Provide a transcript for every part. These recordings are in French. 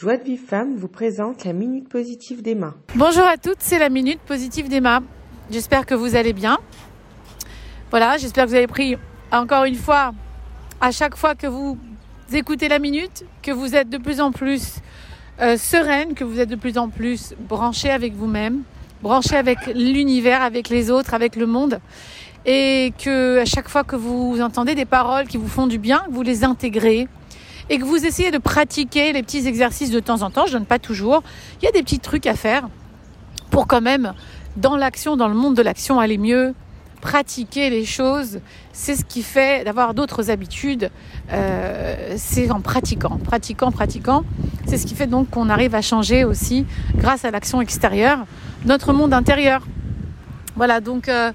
Joie de Vive Femme vous présente la Minute Positive d'Emma. Bonjour à toutes, c'est la Minute Positive d'Emma. J'espère que vous allez bien. Voilà, j'espère que vous avez pris encore une fois, à chaque fois que vous écoutez la Minute, que vous êtes de plus en plus euh, sereine, que vous êtes de plus en plus branché avec vous-même, branché avec l'univers, avec les autres, avec le monde. Et que à chaque fois que vous entendez des paroles qui vous font du bien, vous les intégrez, et que vous essayez de pratiquer les petits exercices de temps en temps, je donne pas toujours, il y a des petits trucs à faire pour quand même, dans l'action, dans le monde de l'action, aller mieux, pratiquer les choses, c'est ce qui fait d'avoir d'autres habitudes, euh, c'est en pratiquant, pratiquant, pratiquant, c'est ce qui fait donc qu'on arrive à changer aussi, grâce à l'action extérieure, notre monde intérieur. Voilà, donc euh,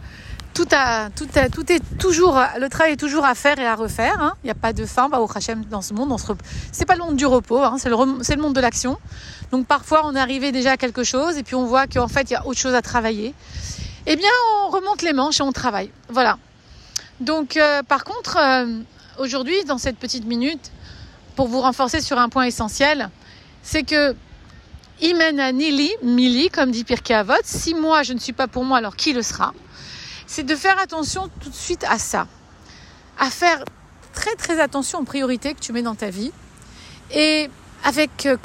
tout, est toujours, le travail est toujours à faire et à refaire. Hein. Il n'y a pas de fin. Bah, au Hachem, dans ce monde, on c'est pas le monde du repos, hein. c'est le, le, monde de l'action. Donc parfois, on est arrivé déjà à quelque chose et puis on voit qu'en fait, il y a autre chose à travailler. Eh bien, on remonte les manches et on travaille. Voilà. Donc, euh, par contre, euh, aujourd'hui, dans cette petite minute, pour vous renforcer sur un point essentiel, c'est que Imena Nili, Mili, comme dit Pirkei Avot, si moi je ne suis pas pour moi, alors qui le sera? C'est de faire attention tout de suite à ça. À faire très très attention aux priorités que tu mets dans ta vie. Et avec euh,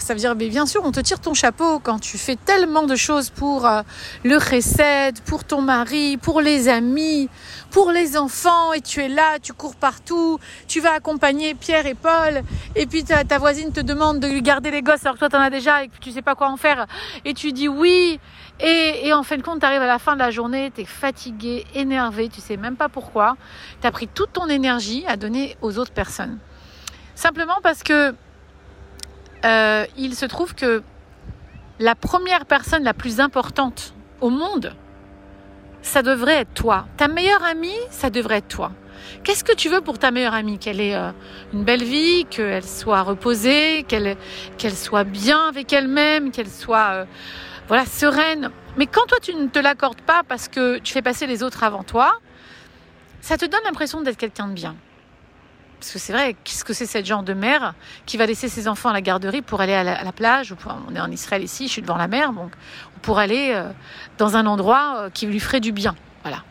ça veut dire, mais bien sûr, on te tire ton chapeau quand tu fais tellement de choses pour euh, le chesed, pour ton mari, pour les amis, pour les enfants, et tu es là, tu cours partout, tu vas accompagner Pierre et Paul, et puis ta, ta voisine te demande de lui garder les gosses alors que toi t'en as déjà et que tu sais pas quoi en faire, et tu dis oui, et, et en fin de compte, tu arrives à la fin de la journée, tu es fatigué, énervé, tu sais même pas pourquoi, tu as pris toute ton énergie à donner aux autres personnes. Simplement parce que euh, il se trouve que la première personne la plus importante au monde, ça devrait être toi. Ta meilleure amie, ça devrait être toi. Qu'est-ce que tu veux pour ta meilleure amie? Qu'elle ait euh, une belle vie, qu'elle soit reposée, qu'elle soit bien avec elle-même, qu'elle soit euh, voilà sereine? Mais quand toi tu ne te l'accordes pas parce que tu fais passer les autres avant toi, ça te donne l'impression d'être quelqu'un de bien. Parce que c'est vrai, qu'est-ce que c'est cette genre de mère qui va laisser ses enfants à la garderie pour aller à la, plage On est en Israël ici, je suis devant la mer, donc pour aller euh, dans un endroit euh, qui lui ferait du bien. Voilà.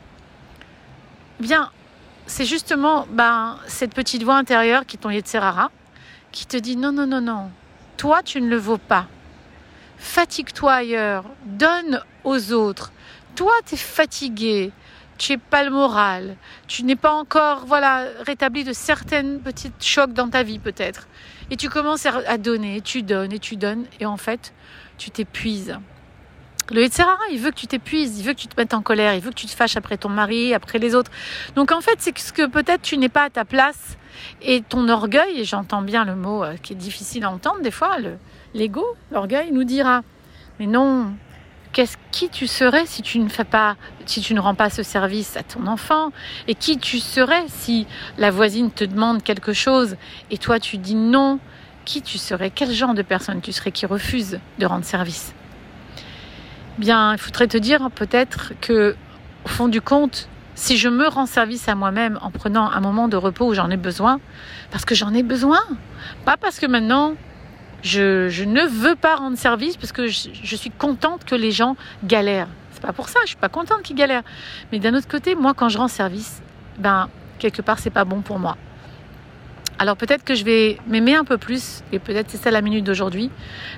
Bien, c'est justement ben, cette petite voix intérieure qui est ton Yetzerara, qui te dit non, non, non, non, toi tu ne le vaux pas. Fatigue-toi ailleurs, donne aux autres. Toi, tu es fatigué, tu n'es pas le moral, tu n'es pas encore voilà rétabli de certaines petites chocs dans ta vie peut-être. Et tu commences à donner, tu donnes et tu donnes, et en fait, tu t'épuises. Le Yetzirara, il veut que tu t'épuises, il veut que tu te mettes en colère, il veut que tu te fâches après ton mari, après les autres. Donc en fait, c'est ce que peut-être tu n'es pas à ta place et ton orgueil, et j'entends bien le mot euh, qui est difficile à entendre des fois, l'ego, l'orgueil nous dira, mais non, qui tu serais si tu ne fais pas si tu ne rends pas ce service à ton enfant? Et qui tu serais si la voisine te demande quelque chose et toi tu dis non? Qui tu serais? Quel genre de personne tu serais qui refuse de rendre service? Bien il faudrait te dire peut-être que au fond du compte si je me rends service à moi-même en prenant un moment de repos où j'en ai besoin parce que j'en ai besoin. Pas parce que maintenant je, ne veux pas rendre service parce que je, suis contente que les gens galèrent. C'est pas pour ça, je suis pas contente qu'ils galèrent. Mais d'un autre côté, moi, quand je rends service, ben quelque part, c'est pas bon pour moi. Alors peut-être que je vais m'aimer un peu plus, et peut-être c'est ça la minute d'aujourd'hui,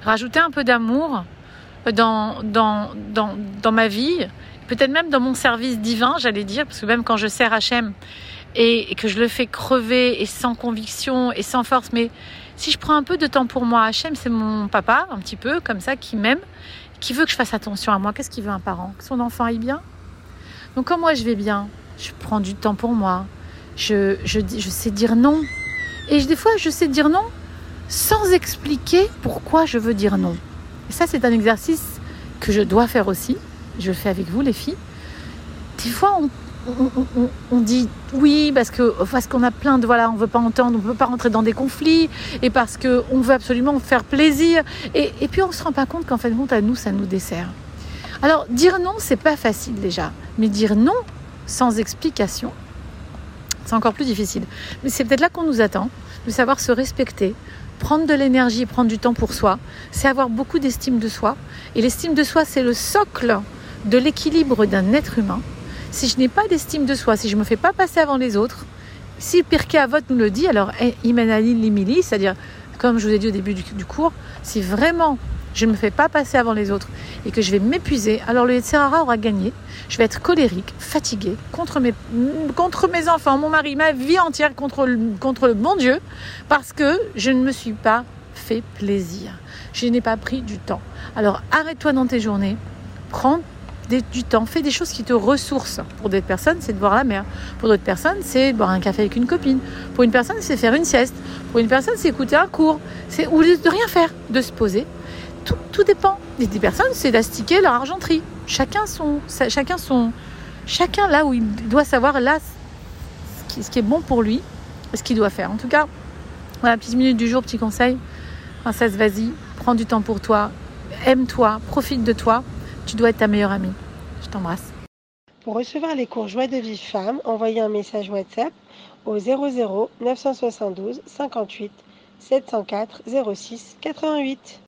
rajouter un peu d'amour dans, dans, dans, dans ma vie, peut-être même dans mon service divin, j'allais dire, parce que même quand je sers et, et que je le fais crever et sans conviction et sans force, mais si je prends un peu de temps pour moi, Hachem, c'est mon papa, un petit peu, comme ça, qui m'aime, qui veut que je fasse attention à moi. Qu'est-ce qu'il veut un parent? Que son enfant aille bien? Donc quand moi je vais bien, je prends du temps pour moi, je, je, je sais dire non. Et des fois, je sais dire non sans expliquer pourquoi je veux dire non. Et ça, c'est un exercice que je dois faire aussi. Je le fais avec vous, les filles. Des fois, on on, dit oui parce que qu'on a plein de voilà on veut pas entendre on veut pas rentrer dans des conflits et parce que on veut absolument faire plaisir et, puis on se rend pas compte qu'en fait compte à nous ça nous dessert alors dire non c'est pas facile déjà mais dire non sans explication c'est encore plus difficile mais c'est peut-être là qu'on nous attend de savoir se respecter prendre de l'énergie, prendre du temps pour soi, c'est avoir beaucoup d'estime de soi. Et l'estime de soi, c'est le socle de l'équilibre d'un être humain. Si je n'ai pas d'estime de soi, si je ne me fais pas passer avant les autres, si Pirkei Avot nous le dit, alors eh, Imenalin Limili, c'est-à-dire, comme je vous ai dit au début du, cours, si vraiment je ne me fais pas passer avant les autres et que je vais m'épuiser, alors le Yetzirara aura gagné. Je vais être colérique, fatiguée contre mes, enfants, mon mari, ma vie entière contre contre le bon Dieu parce que je ne me suis pas fait plaisir. Je n'ai pas pris du temps. Alors arrête-toi dans tes journées, prends du temps, fais des choses qui te ressourcent. Pour d'autres personnes, c'est de voir la mer. Pour d'autres personnes, c'est boire un café avec une copine. Pour une personne, c'est faire une sieste. Pour une personne, c'est écouter un cours. C'est ou de rien faire, de se poser tout, tout dépend. Des personnes, c'est d'astiquer leur argenterie. Chacun son, chacun son, chacun là où il doit savoir là ce qui, est bon pour lui, ce qu'il doit faire. En tout cas, voilà, petite minute du jour, petit conseil. Princesse, vas-y, prends du temps pour toi, aime-toi, profite de toi. Tu dois être ta meilleure amie. Je t'embrasse. Pour recevoir les cours Joie de Vive Femme, envoyez un message WhatsApp au 00 972 58 704 06 88.